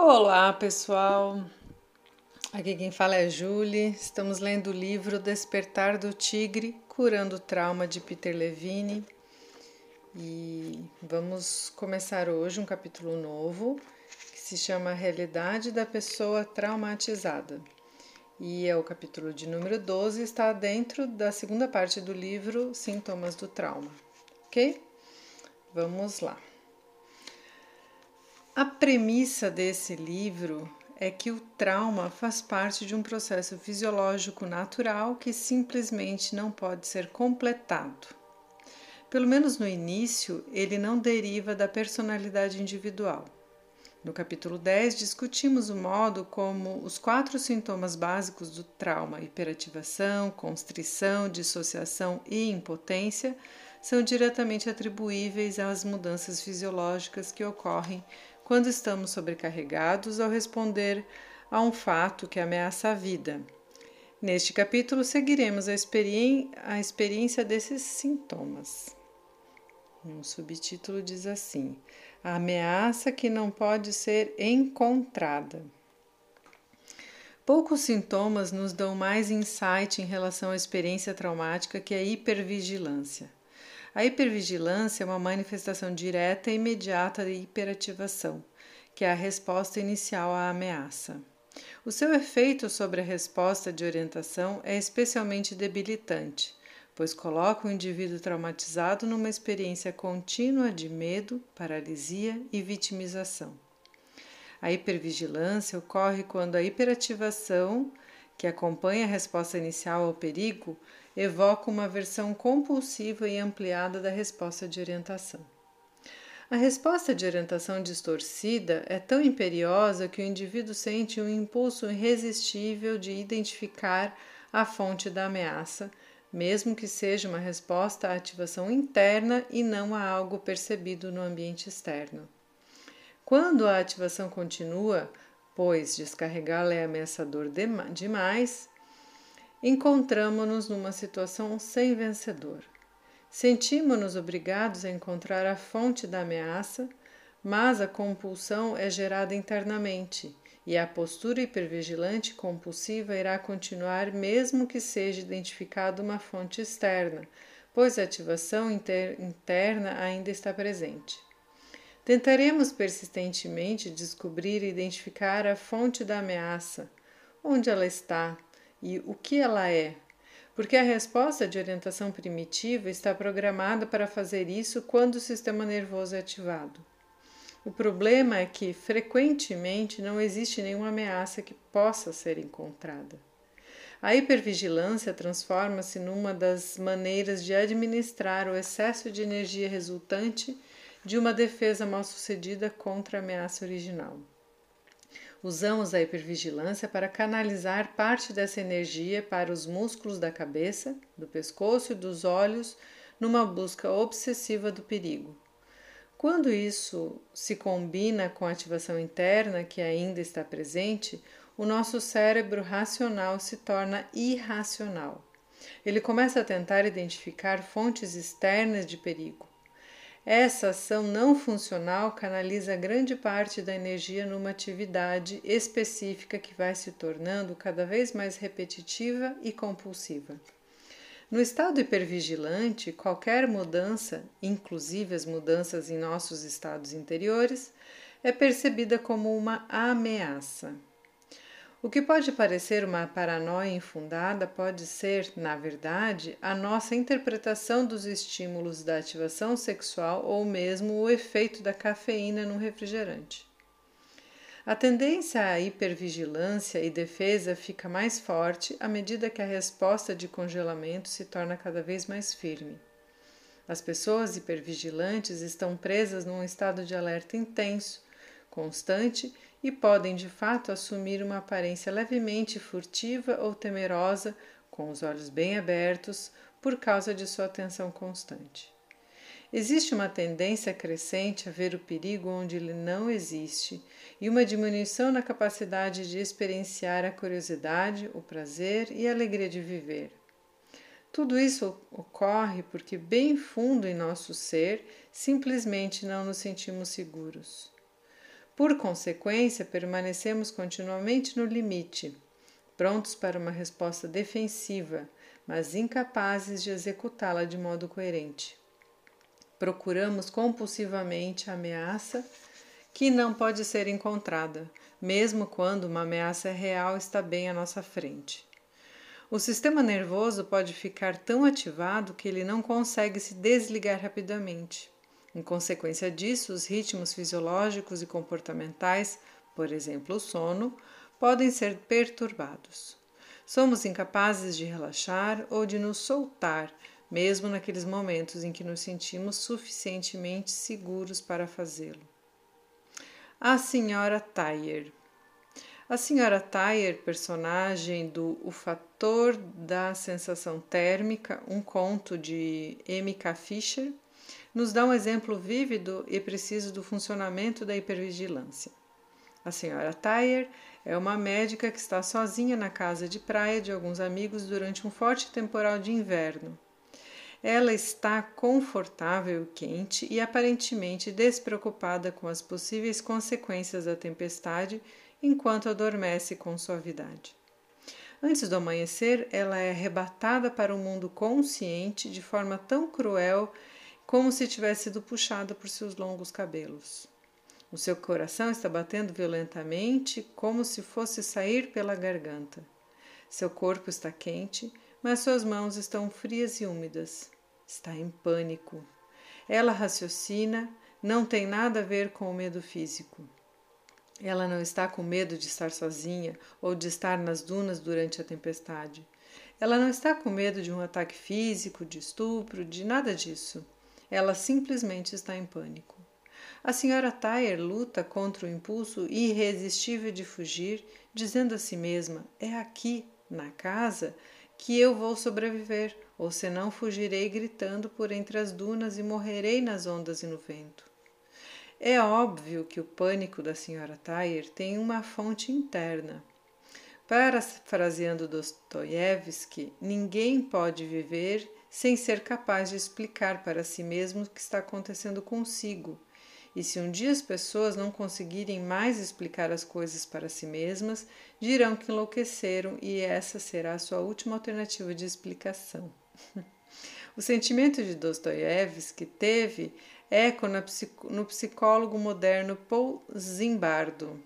Olá, pessoal. Aqui quem fala é a Julie. Estamos lendo o livro Despertar do Tigre, Curando o Trauma de Peter Levine. E vamos começar hoje um capítulo novo que se chama Realidade da Pessoa Traumatizada. E é o capítulo de número 12, está dentro da segunda parte do livro Sintomas do Trauma. Ok? Vamos lá. A premissa desse livro é que o trauma faz parte de um processo fisiológico natural que simplesmente não pode ser completado. Pelo menos no início, ele não deriva da personalidade individual. No capítulo 10, discutimos o modo como os quatro sintomas básicos do trauma, hiperativação, constrição, dissociação e impotência, são diretamente atribuíveis às mudanças fisiológicas que ocorrem quando estamos sobrecarregados ao responder a um fato que ameaça a vida. Neste capítulo, seguiremos a, a experiência desses sintomas. Um subtítulo diz assim: A ameaça que não pode ser encontrada. Poucos sintomas nos dão mais insight em relação à experiência traumática que a hipervigilância. A hipervigilância é uma manifestação direta e imediata de hiperativação, que é a resposta inicial à ameaça. O seu efeito sobre a resposta de orientação é especialmente debilitante, pois coloca o indivíduo traumatizado numa experiência contínua de medo, paralisia e vitimização. A hipervigilância ocorre quando a hiperativação, que acompanha a resposta inicial ao perigo, evoca uma versão compulsiva e ampliada da resposta de orientação. A resposta de orientação distorcida é tão imperiosa que o indivíduo sente um impulso irresistível de identificar a fonte da ameaça, mesmo que seja uma resposta à ativação interna e não a algo percebido no ambiente externo. Quando a ativação continua, pois descarregá-la é ameaçador demais, encontramos-nos numa situação sem vencedor. Sentimos-nos obrigados a encontrar a fonte da ameaça, mas a compulsão é gerada internamente e a postura hipervigilante compulsiva irá continuar mesmo que seja identificada uma fonte externa, pois a ativação inter interna ainda está presente. Tentaremos persistentemente descobrir e identificar a fonte da ameaça, onde ela está, e o que ela é, porque a resposta de orientação primitiva está programada para fazer isso quando o sistema nervoso é ativado. O problema é que, frequentemente, não existe nenhuma ameaça que possa ser encontrada. A hipervigilância transforma-se numa das maneiras de administrar o excesso de energia resultante de uma defesa mal sucedida contra a ameaça original. Usamos a hipervigilância para canalizar parte dessa energia para os músculos da cabeça, do pescoço e dos olhos numa busca obsessiva do perigo. Quando isso se combina com a ativação interna que ainda está presente, o nosso cérebro racional se torna irracional. Ele começa a tentar identificar fontes externas de perigo. Essa ação não funcional canaliza grande parte da energia numa atividade específica que vai se tornando cada vez mais repetitiva e compulsiva. No estado hipervigilante, qualquer mudança, inclusive as mudanças em nossos estados interiores, é percebida como uma ameaça. O que pode parecer uma paranoia infundada pode ser, na verdade, a nossa interpretação dos estímulos da ativação sexual ou mesmo o efeito da cafeína no refrigerante. A tendência à hipervigilância e defesa fica mais forte à medida que a resposta de congelamento se torna cada vez mais firme. As pessoas hipervigilantes estão presas num estado de alerta intenso, constante e podem de fato assumir uma aparência levemente furtiva ou temerosa, com os olhos bem abertos, por causa de sua atenção constante. Existe uma tendência crescente a ver o perigo onde ele não existe e uma diminuição na capacidade de experienciar a curiosidade, o prazer e a alegria de viver. Tudo isso ocorre porque, bem fundo em nosso ser, simplesmente não nos sentimos seguros. Por consequência, permanecemos continuamente no limite, prontos para uma resposta defensiva, mas incapazes de executá-la de modo coerente. Procuramos compulsivamente a ameaça que não pode ser encontrada, mesmo quando uma ameaça real está bem à nossa frente. O sistema nervoso pode ficar tão ativado que ele não consegue se desligar rapidamente. Em consequência disso, os ritmos fisiológicos e comportamentais, por exemplo, o sono, podem ser perturbados. Somos incapazes de relaxar ou de nos soltar, mesmo naqueles momentos em que nos sentimos suficientemente seguros para fazê-lo. A Senhora Tyre a senhora Tyre, personagem do O Fator da Sensação Térmica, um conto de M.K. Fisher, nos dá um exemplo vívido e preciso do funcionamento da hipervigilância. A senhora Tyre é uma médica que está sozinha na casa de praia de alguns amigos durante um forte temporal de inverno. Ela está confortável quente e aparentemente despreocupada com as possíveis consequências da tempestade enquanto adormece com suavidade. Antes do amanhecer, ela é arrebatada para o mundo consciente de forma tão cruel como se tivesse sido puxada por seus longos cabelos. O seu coração está batendo violentamente, como se fosse sair pela garganta. Seu corpo está quente, mas suas mãos estão frias e úmidas. Está em pânico. Ela raciocina, não tem nada a ver com o medo físico. Ela não está com medo de estar sozinha ou de estar nas dunas durante a tempestade. Ela não está com medo de um ataque físico, de estupro, de nada disso. Ela simplesmente está em pânico. A senhora Tyre luta contra o impulso irresistível de fugir, dizendo a si mesma: É aqui, na casa, que eu vou sobreviver, ou senão fugirei gritando por entre as dunas e morrerei nas ondas e no vento. É óbvio que o pânico da senhora Tyre tem uma fonte interna. Parafraseando Dostoiévski, ninguém pode viver sem ser capaz de explicar para si mesmo o que está acontecendo consigo. E se um dia as pessoas não conseguirem mais explicar as coisas para si mesmas, dirão que enlouqueceram e essa será a sua última alternativa de explicação. o sentimento de Dostoiévski teve eco no psicólogo moderno Paul Zimbardo,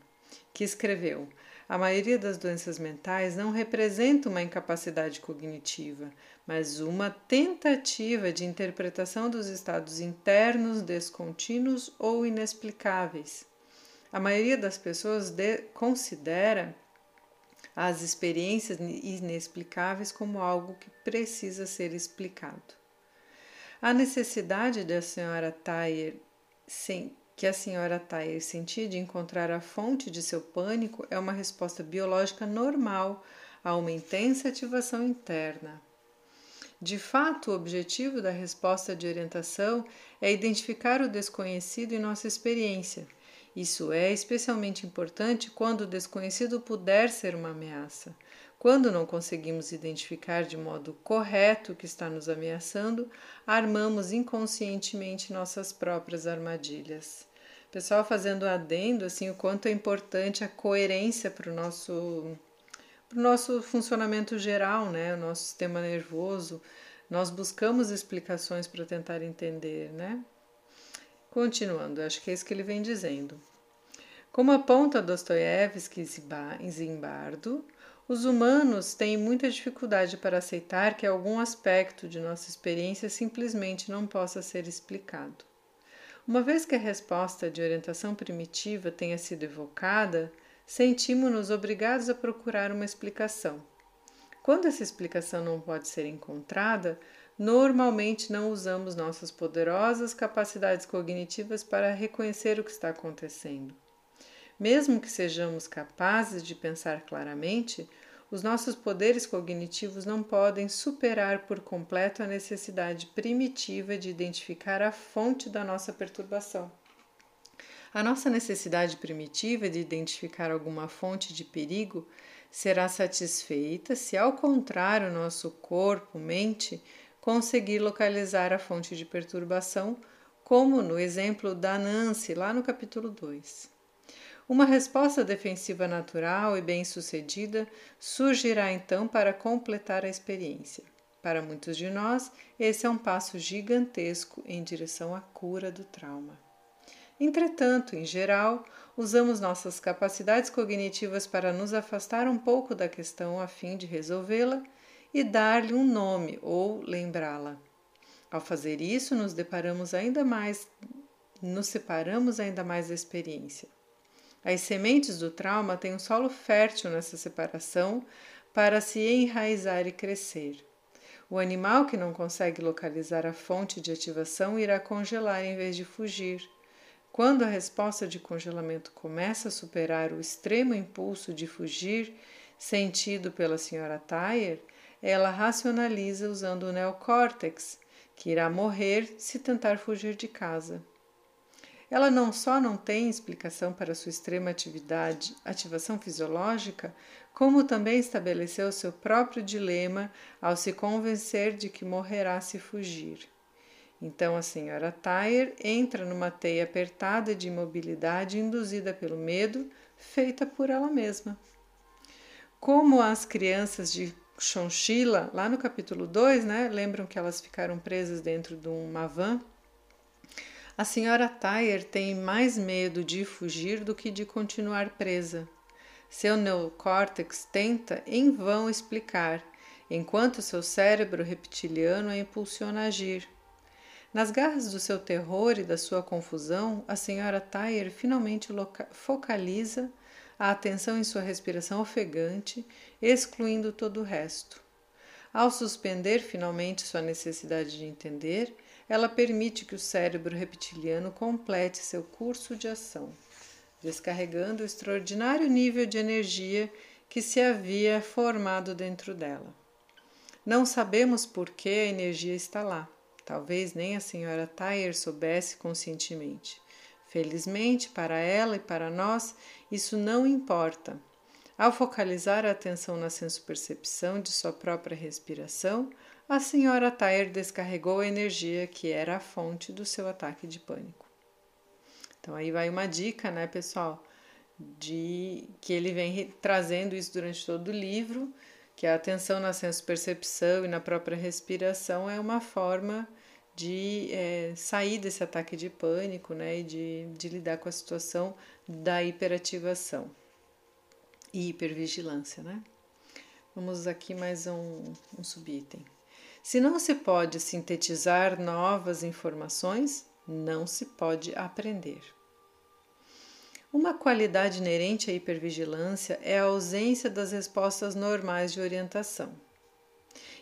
que escreveu: A maioria das doenças mentais não representa uma incapacidade cognitiva, mas uma tentativa de interpretação dos estados internos descontínuos ou inexplicáveis. A maioria das pessoas considera as experiências inexplicáveis como algo que precisa ser explicado. A necessidade da senhora Tyre que a senhora Tyre sentia de encontrar a fonte de seu pânico é uma resposta biológica normal a uma intensa ativação interna. De fato, o objetivo da resposta de orientação é identificar o desconhecido em nossa experiência. Isso é especialmente importante quando o desconhecido puder ser uma ameaça. Quando não conseguimos identificar de modo correto o que está nos ameaçando, armamos inconscientemente nossas próprias armadilhas. Pessoal, fazendo adendo, assim, o quanto é importante a coerência para o nosso, pro nosso funcionamento geral, né? O nosso sistema nervoso. Nós buscamos explicações para tentar entender, né? Continuando, acho que é isso que ele vem dizendo. Como aponta Dostoiévski e Zimbardo, os humanos têm muita dificuldade para aceitar que algum aspecto de nossa experiência simplesmente não possa ser explicado. Uma vez que a resposta de orientação primitiva tenha sido evocada, sentimos-nos obrigados a procurar uma explicação. Quando essa explicação não pode ser encontrada, normalmente não usamos nossas poderosas capacidades cognitivas para reconhecer o que está acontecendo. Mesmo que sejamos capazes de pensar claramente, os nossos poderes cognitivos não podem superar por completo a necessidade primitiva de identificar a fonte da nossa perturbação. A nossa necessidade primitiva de identificar alguma fonte de perigo será satisfeita se, ao contrário, nosso corpo, mente, conseguir localizar a fonte de perturbação, como no exemplo da Nancy, lá no capítulo 2. Uma resposta defensiva natural e bem-sucedida surgirá então para completar a experiência. Para muitos de nós, esse é um passo gigantesco em direção à cura do trauma. Entretanto, em geral, usamos nossas capacidades cognitivas para nos afastar um pouco da questão a fim de resolvê-la e dar-lhe um nome ou lembrá-la. Ao fazer isso, nos deparamos ainda mais, nos separamos ainda mais da experiência. As sementes do trauma têm um solo fértil nessa separação para se enraizar e crescer. O animal que não consegue localizar a fonte de ativação irá congelar em vez de fugir. Quando a resposta de congelamento começa a superar o extremo impulso de fugir sentido pela senhora Thayer, ela racionaliza usando o neocórtex, que irá morrer se tentar fugir de casa. Ela não só não tem explicação para sua extrema atividade, ativação fisiológica, como também estabeleceu seu próprio dilema ao se convencer de que morrerá se fugir. Então a senhora Tyre entra numa teia apertada de imobilidade induzida pelo medo, feita por ela mesma. Como as crianças de Chonchila, lá no capítulo 2, né, lembram que elas ficaram presas dentro de uma van? A senhora Tyre tem mais medo de fugir do que de continuar presa. Seu neocórtex tenta em vão explicar, enquanto seu cérebro reptiliano a impulsiona a agir. Nas garras do seu terror e da sua confusão, a senhora Tyre finalmente focaliza a atenção em sua respiração ofegante, excluindo todo o resto. Ao suspender finalmente sua necessidade de entender, ela permite que o cérebro reptiliano complete seu curso de ação, descarregando o extraordinário nível de energia que se havia formado dentro dela. Não sabemos por que a energia está lá. Talvez nem a senhora Tyre soubesse conscientemente. Felizmente, para ela e para nós, isso não importa. Ao focalizar a atenção na senso-percepção de sua própria respiração, a senhora Tyre descarregou a energia que era a fonte do seu ataque de pânico. Então aí vai uma dica, né, pessoal, de que ele vem trazendo isso durante todo o livro, que a atenção na senso-percepção e na própria respiração é uma forma de é, sair desse ataque de pânico, né, e de, de lidar com a situação da hiperativação e hipervigilância, né? Vamos aqui mais um, um subitem. Se não se pode sintetizar novas informações, não se pode aprender. Uma qualidade inerente à hipervigilância é a ausência das respostas normais de orientação.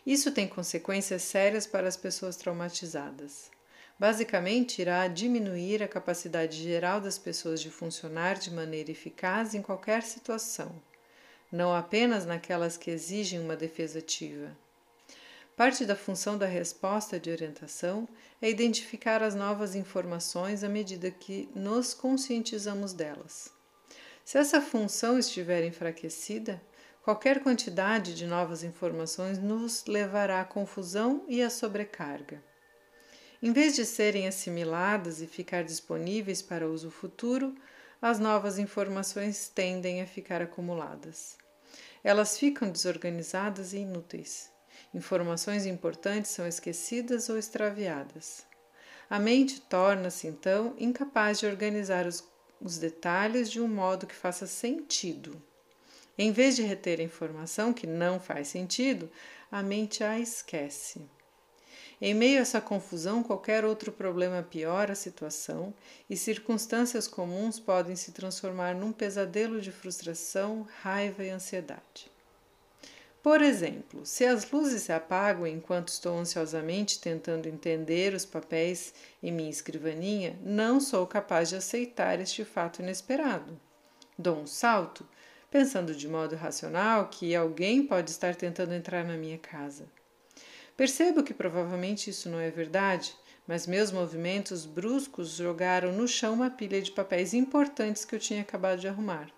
Isso tem consequências sérias para as pessoas traumatizadas. Basicamente, irá diminuir a capacidade geral das pessoas de funcionar de maneira eficaz em qualquer situação, não apenas naquelas que exigem uma defesa ativa. Parte da função da resposta de orientação é identificar as novas informações à medida que nos conscientizamos delas. Se essa função estiver enfraquecida, qualquer quantidade de novas informações nos levará à confusão e à sobrecarga. Em vez de serem assimiladas e ficar disponíveis para uso futuro, as novas informações tendem a ficar acumuladas. Elas ficam desorganizadas e inúteis. Informações importantes são esquecidas ou extraviadas. A mente torna-se, então, incapaz de organizar os, os detalhes de um modo que faça sentido. Em vez de reter a informação que não faz sentido, a mente a esquece. Em meio a essa confusão, qualquer outro problema piora a situação e circunstâncias comuns podem se transformar num pesadelo de frustração, raiva e ansiedade. Por exemplo, se as luzes se apagam enquanto estou ansiosamente tentando entender os papéis em minha escrivaninha, não sou capaz de aceitar este fato inesperado. Dou um salto, pensando de modo racional que alguém pode estar tentando entrar na minha casa. Percebo que provavelmente isso não é verdade, mas meus movimentos bruscos jogaram no chão uma pilha de papéis importantes que eu tinha acabado de arrumar.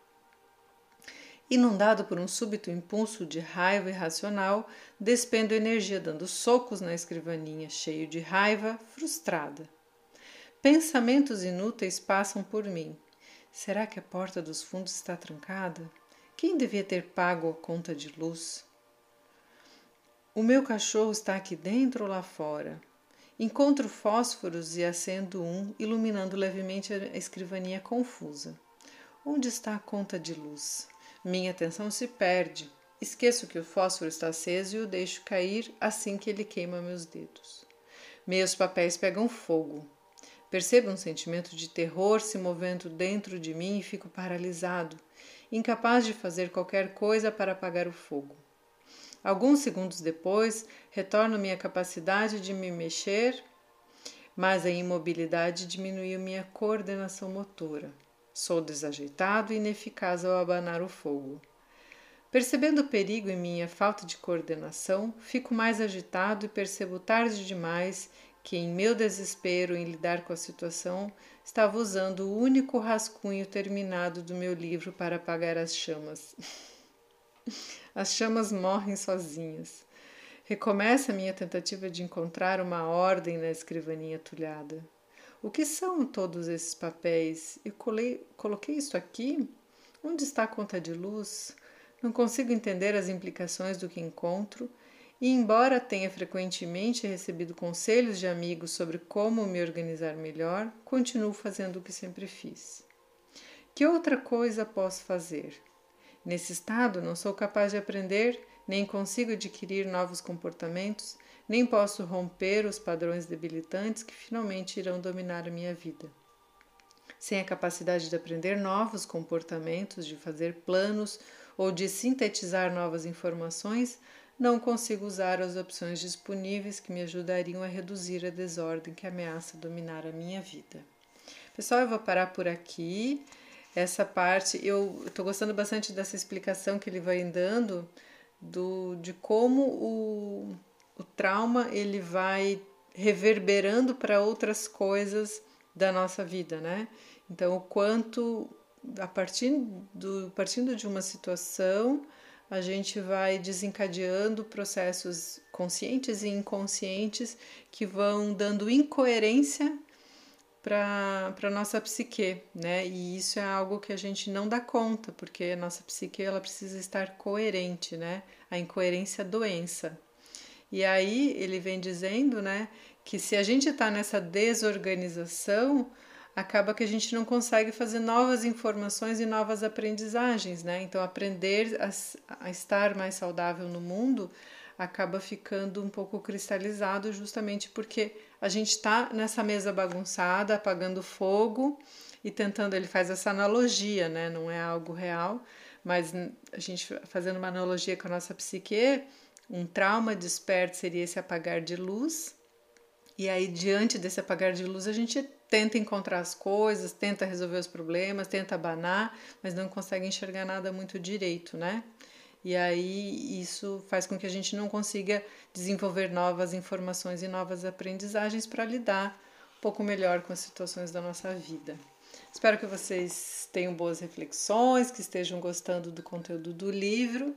Inundado por um súbito impulso de raiva irracional, despendo energia dando socos na escrivaninha, cheio de raiva, frustrada. Pensamentos inúteis passam por mim. Será que a porta dos fundos está trancada? Quem devia ter pago a conta de luz? O meu cachorro está aqui dentro ou lá fora? Encontro fósforos e acendo um, iluminando levemente a escrivaninha confusa. Onde está a conta de luz? Minha atenção se perde. Esqueço que o fósforo está aceso e o deixo cair assim que ele queima meus dedos. Meus papéis pegam fogo. Percebo um sentimento de terror se movendo dentro de mim e fico paralisado, incapaz de fazer qualquer coisa para apagar o fogo. Alguns segundos depois, retorno minha capacidade de me mexer, mas a imobilidade diminuiu minha coordenação motora. Sou desajeitado e ineficaz ao abanar o fogo. Percebendo o perigo em minha falta de coordenação, fico mais agitado e percebo tarde demais que, em meu desespero em lidar com a situação, estava usando o único rascunho terminado do meu livro para apagar as chamas. as chamas morrem sozinhas. Recomeça minha tentativa de encontrar uma ordem na escrivaninha tulhada. O que são todos esses papéis? Eu colei, coloquei isso aqui? Onde está a conta de luz? Não consigo entender as implicações do que encontro e, embora tenha frequentemente recebido conselhos de amigos sobre como me organizar melhor, continuo fazendo o que sempre fiz. Que outra coisa posso fazer? Nesse estado, não sou capaz de aprender, nem consigo adquirir novos comportamentos, nem posso romper os padrões debilitantes que finalmente irão dominar a minha vida. Sem a capacidade de aprender novos comportamentos, de fazer planos ou de sintetizar novas informações, não consigo usar as opções disponíveis que me ajudariam a reduzir a desordem que ameaça dominar a minha vida. Pessoal, eu vou parar por aqui. Essa parte, eu estou gostando bastante dessa explicação que ele vai dando do, de como o, o trauma ele vai reverberando para outras coisas da nossa vida, né? Então, o quanto a partir do, partindo de uma situação, a gente vai desencadeando processos conscientes e inconscientes que vão dando incoerência para a nossa psique, né? E isso é algo que a gente não dá conta, porque a nossa psique ela precisa estar coerente, né? A incoerência é doença. E aí ele vem dizendo, né, que se a gente está nessa desorganização, acaba que a gente não consegue fazer novas informações e novas aprendizagens, né? Então, aprender a, a estar mais saudável no mundo acaba ficando um pouco cristalizado, justamente porque a gente está nessa mesa bagunçada, apagando fogo e tentando. Ele faz essa analogia, né? Não é algo real, mas a gente fazendo uma analogia com a nossa psique, um trauma desperto seria esse apagar de luz. E aí, diante desse apagar de luz, a gente tenta encontrar as coisas, tenta resolver os problemas, tenta abanar, mas não consegue enxergar nada muito direito, né? E aí isso faz com que a gente não consiga desenvolver novas informações e novas aprendizagens para lidar um pouco melhor com as situações da nossa vida. Espero que vocês tenham boas reflexões, que estejam gostando do conteúdo do livro